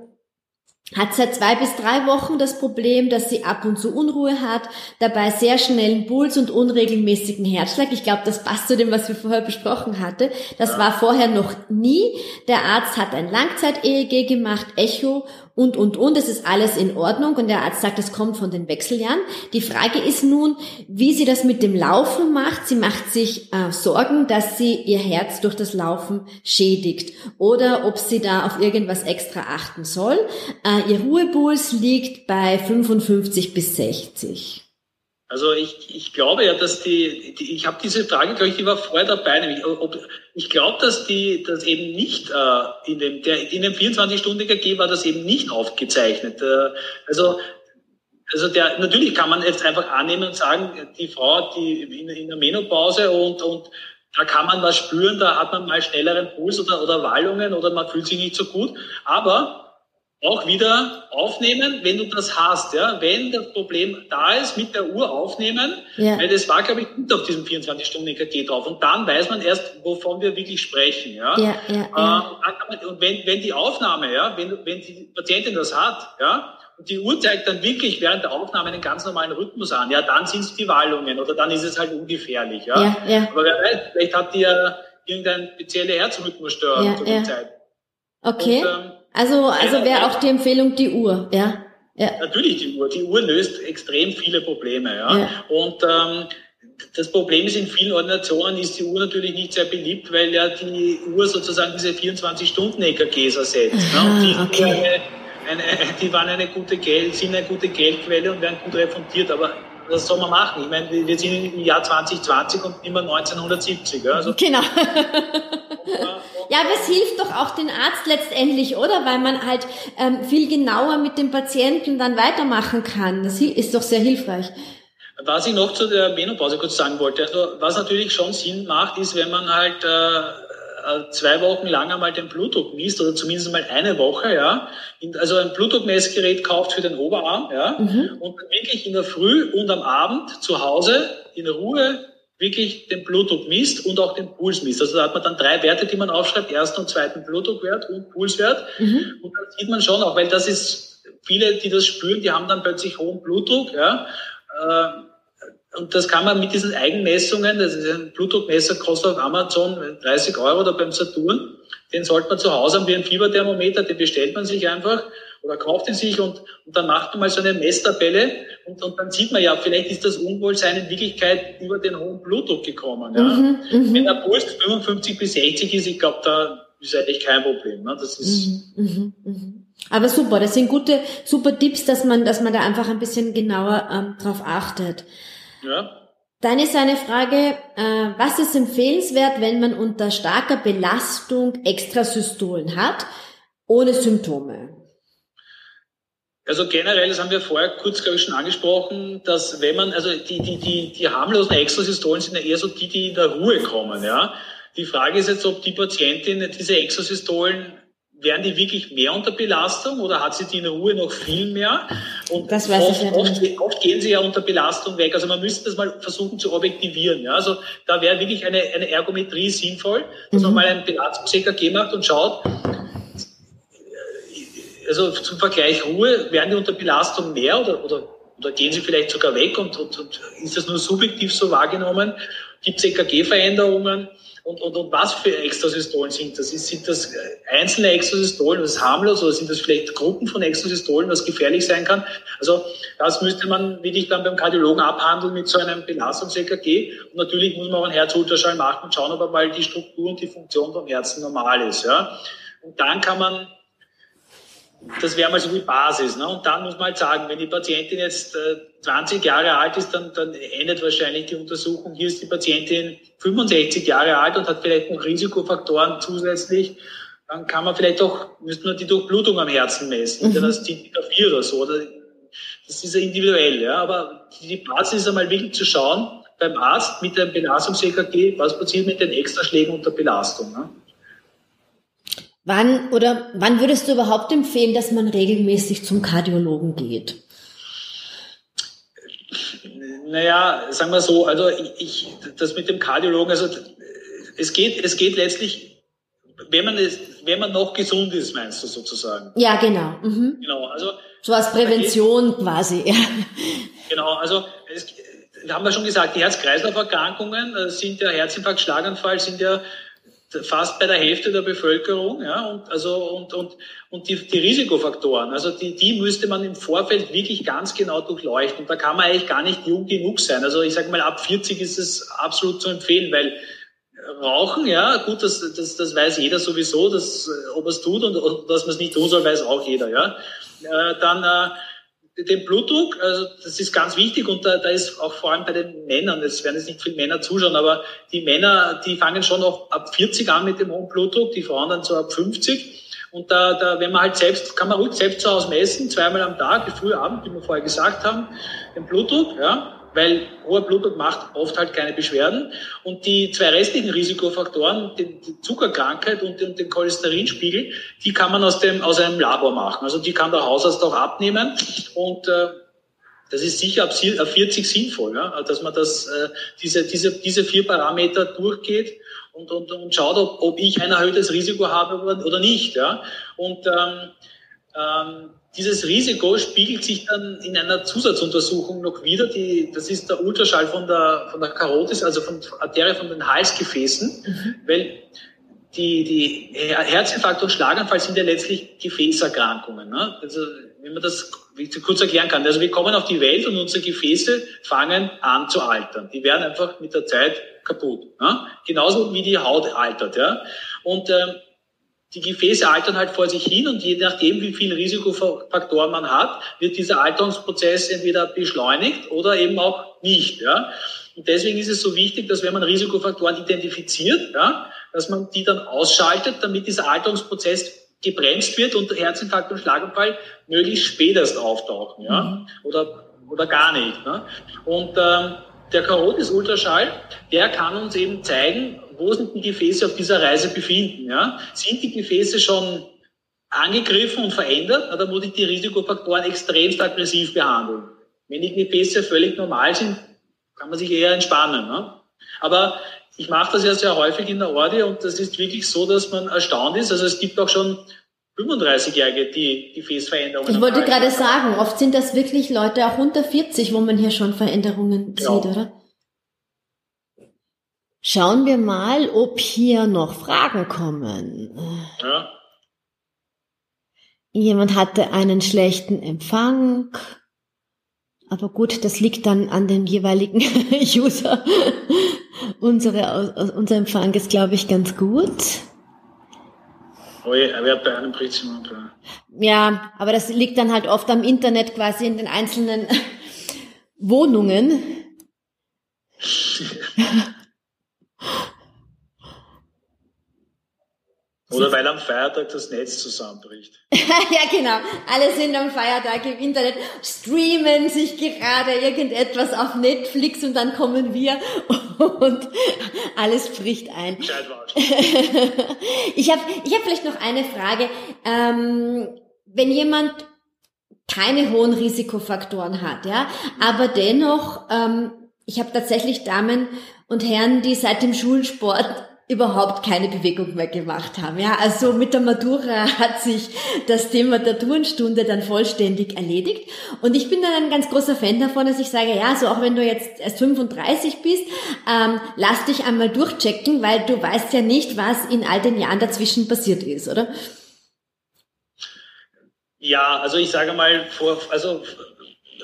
hat seit zwei bis drei Wochen das Problem, dass sie ab und zu Unruhe hat, dabei sehr schnellen Puls und unregelmäßigen Herzschlag. Ich glaube, das passt zu dem, was wir vorher besprochen hatten. Das war vorher noch nie. Der Arzt hat ein Langzeit-EEG gemacht, Echo und, und, und. Es ist alles in Ordnung und der Arzt sagt, es kommt von den Wechseljahren. Die Frage ist nun, wie sie das mit dem Laufen macht. Sie macht sich äh, Sorgen, dass sie ihr Herz durch das Laufen schädigt oder ob sie da auf irgendwas extra achten soll. Äh, ihr Ruhepuls liegt bei 55 bis 60. Also ich, ich glaube ja, dass die, die ich habe diese Frage, glaube ich, die war vorher dabei, nämlich ob, ich glaube, dass die das eben nicht äh, in dem der in dem 24 Stunden KG war das eben nicht aufgezeichnet. Äh, also also der natürlich kann man jetzt einfach annehmen und sagen, die Frau, die in, in der Menopause und und da kann man was spüren, da hat man mal schnelleren Puls oder, oder Wallungen oder man fühlt sich nicht so gut. Aber auch wieder aufnehmen, wenn du das hast, ja, wenn das Problem da ist, mit der Uhr aufnehmen, ja. weil das war, glaube ich, gut auf diesem 24-Stunden-EKG drauf. Und dann weiß man erst, wovon wir wirklich sprechen, ja. ja, ja. Äh, und wenn, wenn die Aufnahme, ja, wenn, wenn die Patientin das hat, ja, und die Uhr zeigt dann wirklich während der Aufnahme einen ganz normalen Rhythmus an, ja, dann sind es die Wallungen oder dann ist es halt ungefährlich, ja. ja, ja. Aber wer weiß, vielleicht hat die ja irgendeine spezielle Herzrhythmusstörung zu der ja. Zeit. Okay. Und, ähm, also, also wäre auch die Empfehlung die Uhr, ja? ja. Natürlich die Uhr. Die Uhr löst extrem viele Probleme, ja. ja. Und ähm, das Problem ist, in vielen Ordinationen ist die Uhr natürlich nicht sehr beliebt, weil ja die Uhr sozusagen diese 24-Stunden-EKGs ersetzt. Ne? Und die, okay. eine, eine, die waren eine gute Geld, sind eine gute Geldquelle und werden gut refundiert, aber was soll man machen? Ich meine, wir sind im Jahr 2020 und immer 1970. Ja? Also, genau. ja, aber es hilft doch auch den Arzt letztendlich, oder? Weil man halt ähm, viel genauer mit dem Patienten dann weitermachen kann. Das ist doch sehr hilfreich. Was ich noch zu der Menopause kurz sagen wollte, also was natürlich schon Sinn macht, ist, wenn man halt äh, zwei Wochen lang einmal den Blutdruck misst oder zumindest mal eine Woche, ja, also ein Blutdruckmessgerät kauft für den Oberarm, ja, mhm. und dann wirklich in der Früh und am Abend zu Hause in Ruhe wirklich den Blutdruck misst und auch den Puls misst. Also da hat man dann drei Werte, die man aufschreibt, ersten und zweiten Blutdruckwert und Pulswert. Mhm. Und dann sieht man schon auch, weil das ist, viele, die das spüren, die haben dann plötzlich hohen Blutdruck, ja, äh, und das kann man mit diesen Eigenmessungen, das ist ein Blutdruckmesser, kostet auf Amazon 30 Euro oder beim Saturn. Den sollte man zu Hause haben wie ein Fieberthermometer, den bestellt man sich einfach oder kauft ihn sich und, und dann macht man mal so eine Messtabelle und, und dann sieht man ja, vielleicht ist das Unwohlsein in Wirklichkeit über den hohen Blutdruck gekommen. Ja. Mhm, mhm. Wenn der Puls 55 bis 60 ist, ich glaube, da ist eigentlich kein Problem. Ne? Das ist mhm, mhm, mhm. Aber super, das sind gute, super Tipps, dass man, dass man da einfach ein bisschen genauer ähm, drauf achtet. Ja. Dann ist eine Frage, äh, was ist empfehlenswert, wenn man unter starker Belastung Extrasystolen hat, ohne Symptome? Also generell, das haben wir vorher kurz, glaube ich, schon angesprochen, dass wenn man, also die, die, die, die harmlosen Extrasystolen sind ja eher so die, die in der Ruhe kommen, ja. Die Frage ist jetzt, ob die Patientin diese Extrasystolen werden die wirklich mehr unter Belastung oder hat sie die in Ruhe noch viel mehr? Und das weiß oft, ich oft, oft, gehen sie ja unter Belastung weg. Also man müsste das mal versuchen zu objektivieren. Ja? Also da wäre wirklich eine, eine Ergometrie sinnvoll, dass mhm. man mal ein Belastungs-EKG macht und schaut, also zum Vergleich Ruhe, werden die unter Belastung mehr oder, oder, oder gehen sie vielleicht sogar weg und, und, und ist das nur subjektiv so wahrgenommen? Gibt es EKG-Veränderungen? Und, und, und was für Extrasystolen sind das? Sind das einzelne Extrasystolen, was harmlos, oder sind das vielleicht Gruppen von Extrasystolen, was gefährlich sein kann? Also das müsste man wirklich dann beim Kardiologen abhandeln mit so einem Belastungs-EKG. Und natürlich muss man auch einen Herzultraschall machen und schauen, ob mal die Struktur und die Funktion vom Herzen normal ist. Ja? Und dann kann man das wäre mal so die Basis. Ne? Und dann muss man halt sagen, wenn die Patientin jetzt äh, 20 Jahre alt ist, dann, dann endet wahrscheinlich die Untersuchung. Hier ist die Patientin 65 Jahre alt und hat vielleicht noch Risikofaktoren zusätzlich. Dann kann man vielleicht auch, müsste man die Durchblutung am Herzen messen, mhm. das TTK4 oder so. Das ist ja individuell, ja. Aber die Basis ist einmal wirklich zu schauen, beim Arzt mit dem Belastungs-EKG, was passiert mit den Extraschlägen unter Belastung. Ne? Wann oder wann würdest du überhaupt empfehlen, dass man regelmäßig zum Kardiologen geht? Naja, sagen wir so, also ich, ich das mit dem Kardiologen, also es geht, es geht letztlich, wenn man es, wenn man noch gesund ist, meinst du sozusagen? Ja, genau. Mhm. Genau, also so als Prävention quasi. Ja. Genau, also es, haben wir schon gesagt, die Herz-Kreislauf-Erkrankungen äh, sind ja Herzinfarkt, Schlaganfall sind ja fast bei der Hälfte der Bevölkerung, ja, und also und und und die, die Risikofaktoren, also die die müsste man im Vorfeld wirklich ganz genau durchleuchten. Und da kann man eigentlich gar nicht jung genug sein. Also ich sage mal, ab 40 ist es absolut zu empfehlen, weil Rauchen, ja, gut, das, das, das weiß jeder sowieso, dass, ob er es tut und, dass man es nicht tun soll, weiß auch jeder, ja. Äh, dann äh, den Blutdruck, also das ist ganz wichtig und da, da ist auch vor allem bei den Männern, es werden jetzt nicht viele Männer zuschauen, aber die Männer, die fangen schon auch ab 40 an mit dem hohen Blutdruck, die Frauen dann so ab 50. Und da, da, wenn man halt selbst, kann man ruhig selbst zu Hause messen, zweimal am Tag, früh, Abend, wie wir vorher gesagt haben, den Blutdruck, ja weil hoher Blutdruck macht oft halt keine Beschwerden. Und die zwei restlichen Risikofaktoren, die, Zuckerkrankheit und den, den, Cholesterinspiegel, die kann man aus, dem, aus einem Labor machen. Also die kann der Hausarzt auch abnehmen. Und äh, das ist sicher ab 40 sinnvoll, ja, dass man das, äh, diese, diese, diese vier Parameter durchgeht und, und, und schaut, ob, ob ich ein erhöhtes Risiko habe oder nicht. Ja. Und ähm, ähm, dieses Risiko spiegelt sich dann in einer Zusatzuntersuchung noch wieder. Die, das ist der Ultraschall von der, von der Karotis, also von der Arterie von den Halsgefäßen, mhm. weil die, die Herzinfarkt und Schlaganfall sind ja letztlich Gefäßerkrankungen. Ne? Also, wenn man das kurz erklären kann. Also wir kommen auf die Welt und unsere Gefäße fangen an zu altern. Die werden einfach mit der Zeit kaputt. Ne? Genauso wie die Haut altert. Ja? Und ähm, die Gefäße altern halt vor sich hin und je nachdem, wie viele Risikofaktoren man hat, wird dieser Alterungsprozess entweder beschleunigt oder eben auch nicht. Ja? Und deswegen ist es so wichtig, dass wenn man Risikofaktoren identifiziert, ja, dass man die dann ausschaltet, damit dieser Alterungsprozess gebremst wird und Herzinfarkt und Schlaganfall möglichst spät erst auftauchen, ja, mhm. oder oder gar nicht. Ne? Und ähm, der Karotis-Ultraschall, der kann uns eben zeigen, wo sich die Gefäße auf dieser Reise befinden. Ja? Sind die Gefäße schon angegriffen und verändert, dann muss ich die Risikofaktoren extremst aggressiv behandeln. Wenn die Gefäße völlig normal sind, kann man sich eher entspannen. Ne? Aber ich mache das ja sehr häufig in der Ordi und das ist wirklich so, dass man erstaunt ist. Also es gibt auch schon 35-Jährige, die Gefäßveränderungen Ich wollte gerade sagen, oft sind das wirklich Leute auch unter 40, wo man hier schon Veränderungen ja. sieht, oder? Schauen wir mal, ob hier noch Fragen kommen. Ja. Jemand hatte einen schlechten Empfang. Aber gut, das liegt dann an dem jeweiligen User. Unsere, unser Empfang ist, glaube ich, ganz gut. Oh je, er wird bei einem Ja, aber das liegt dann halt oft am Internet quasi in den einzelnen Wohnungen. Oder weil am Feiertag das Netz zusammenbricht. ja, genau. Alle sind am Feiertag im Internet, streamen sich gerade irgendetwas auf Netflix und dann kommen wir und alles bricht ein. ich habe ich hab vielleicht noch eine Frage. Ähm, wenn jemand keine hohen Risikofaktoren hat, ja, aber dennoch, ähm, ich habe tatsächlich Damen und Herren, die seit dem Schulsport überhaupt keine Bewegung mehr gemacht haben. Ja, also mit der Matura hat sich das Thema der Turnstunde dann vollständig erledigt. Und ich bin dann ein ganz großer Fan davon, dass ich sage, ja, so auch wenn du jetzt erst 35 bist, ähm, lass dich einmal durchchecken, weil du weißt ja nicht, was in all den Jahren dazwischen passiert ist, oder? Ja, also ich sage mal, vor, also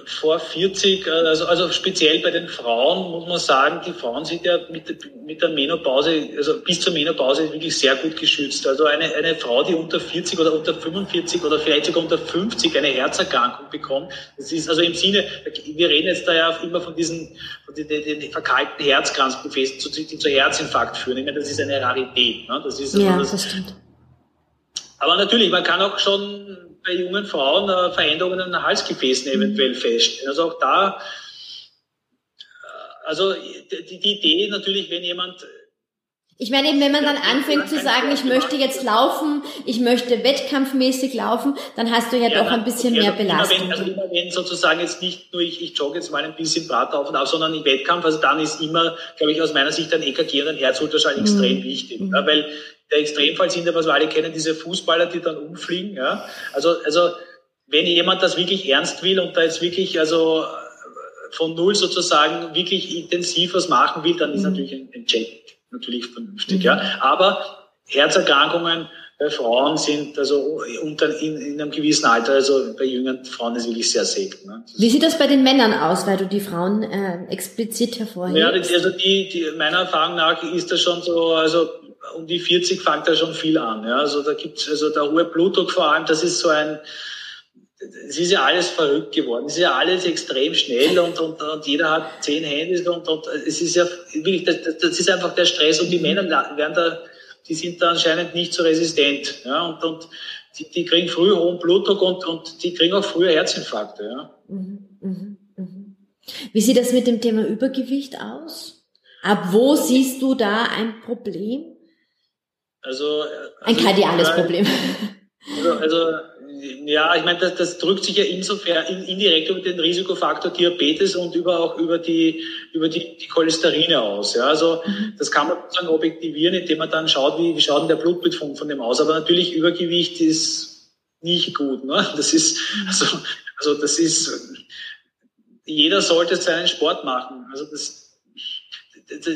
vor 40, also, also speziell bei den Frauen muss man sagen, die Frauen sind ja mit, mit der Menopause, also bis zur Menopause wirklich sehr gut geschützt. Also eine, eine Frau, die unter 40 oder unter 45 oder vielleicht sogar unter 50 eine Herzerkrankung bekommt, das ist also im Sinne, wir reden jetzt da ja immer von diesen, von den, den, den verkalkten Herzkranzgefäßen, die zu Herzinfarkt führen. Ich meine, das ist eine Rarität. Ne? Das ist also ja, das, das stimmt. Aber natürlich, man kann auch schon bei jungen Frauen äh, Veränderungen in den Halsgefäßen eventuell feststellen. Also auch da, äh, also die, die Idee natürlich, wenn jemand ich meine eben, wenn man dann anfängt zu sagen, ich möchte jetzt laufen, ich möchte wettkampfmäßig laufen, dann hast du ja, ja doch ein bisschen mehr Belastung. Immer wenn, also immer wenn sozusagen jetzt nicht nur ich, ich jogge jetzt mal ein bisschen Brat auf und auf, sondern im Wettkampf, also dann ist immer, glaube ich, aus meiner Sicht ein EKG und ein Herzultraschall mhm. extrem wichtig. Mhm. Ja, weil der Extremfall sind ja, was wir alle kennen, diese Fußballer, die dann umfliegen. Ja? Also, also wenn jemand das wirklich ernst will und da jetzt wirklich also von null sozusagen wirklich intensiv was machen will, dann ist mhm. natürlich ein, ein Check natürlich vernünftig. Mhm. Ja? Aber Herzerkrankungen bei Frauen sind also unter, in, in einem gewissen Alter, also bei jüngeren Frauen ist wirklich sehr selten. Ne? Wie sieht das bei den Männern aus, weil du die Frauen äh, explizit hervorhebst? Ja, also die, die, meiner Erfahrung nach ist das schon so, also um die 40 fängt da schon viel an. Ja? Also da gibt's also der hohe Blutdruck vor allem, das ist so ein, es ist ja alles verrückt geworden. Es ist ja alles extrem schnell und, und, und jeder hat zehn Handys und, und es ist ja wirklich, das, das ist einfach der Stress und die Männer werden da, die sind da anscheinend nicht so resistent. Ja? Und, und die, die kriegen früh hohen Blutdruck und, und die kriegen auch früher Herzinfarkte. Ja? Mhm, mh, mh. Wie sieht das mit dem Thema Übergewicht aus? Ab wo siehst du da ein Problem? Also, also ein kardiales Problem. Also, also ja, ich meine, das, das drückt sich ja insofern in, indirekt über den Risikofaktor Diabetes und über auch über die über die, die Cholesterine aus. Ja, also mhm. das kann man sozusagen objektivieren, indem man dann schaut, wie, wie schaut denn der von, von dem aus. Aber natürlich Übergewicht ist nicht gut. Ne? Das ist also also das ist jeder sollte seinen Sport machen. Also das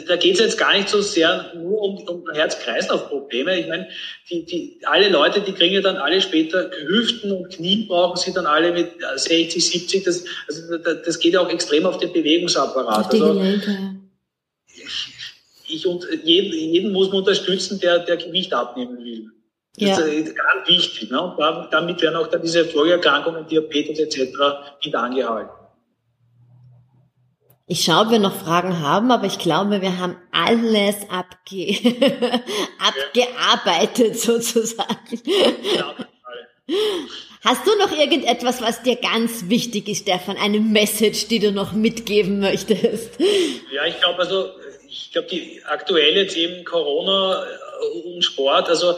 da geht es jetzt gar nicht so sehr nur um, um Herz-Kreislauf-Probleme. Ich meine, die, die, alle Leute, die kriegen ja dann alle später Hüften und Knien brauchen sie dann alle mit 60, 70. Das, also das geht ja auch extrem auf den Bewegungsapparat. Auf die also, Gelenke. Ich, und jeden, jeden muss man unterstützen, der, der Gewicht abnehmen will. Das ja. ist ganz wichtig. Ne? Und damit werden auch dann diese Folgeerkrankungen, Diabetes etc. mit angehalten. Ich schaue, ob wir noch Fragen haben, aber ich glaube, wir haben alles abge abgearbeitet sozusagen. Hast du noch irgendetwas, was dir ganz wichtig ist, Stefan? Eine Message, die du noch mitgeben möchtest? Ja, ich glaube, also, ich glaube, die aktuell jetzt eben Corona und Sport, also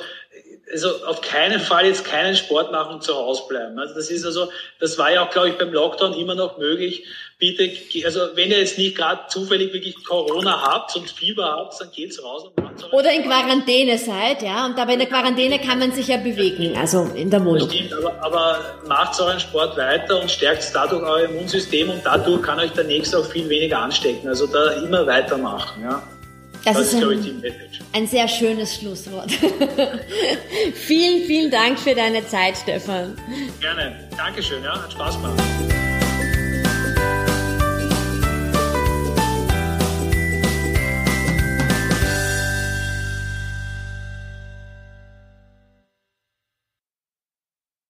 also auf keinen Fall jetzt keinen Sport machen und zu Hause bleiben. Also das ist also, das war ja auch, glaube ich, beim Lockdown immer noch möglich. Bitte, also wenn ihr jetzt nicht gerade zufällig wirklich Corona habt und Fieber habt, dann geht's raus und macht Oder in Quarantäne seid, ja. Und dabei in der Quarantäne kann man sich ja bewegen, also in der Wohnung. Stimmt, aber, aber macht euren Sport weiter und stärkt dadurch euer Immunsystem und dadurch kann euch der Nächste auch viel weniger anstecken. Also da immer weitermachen, ja. Das, das ist, ist ein, ein, sehr schönes Schlusswort. vielen, vielen Dank für deine Zeit, Stefan. Gerne. Dankeschön, ja, hat Spaß gemacht.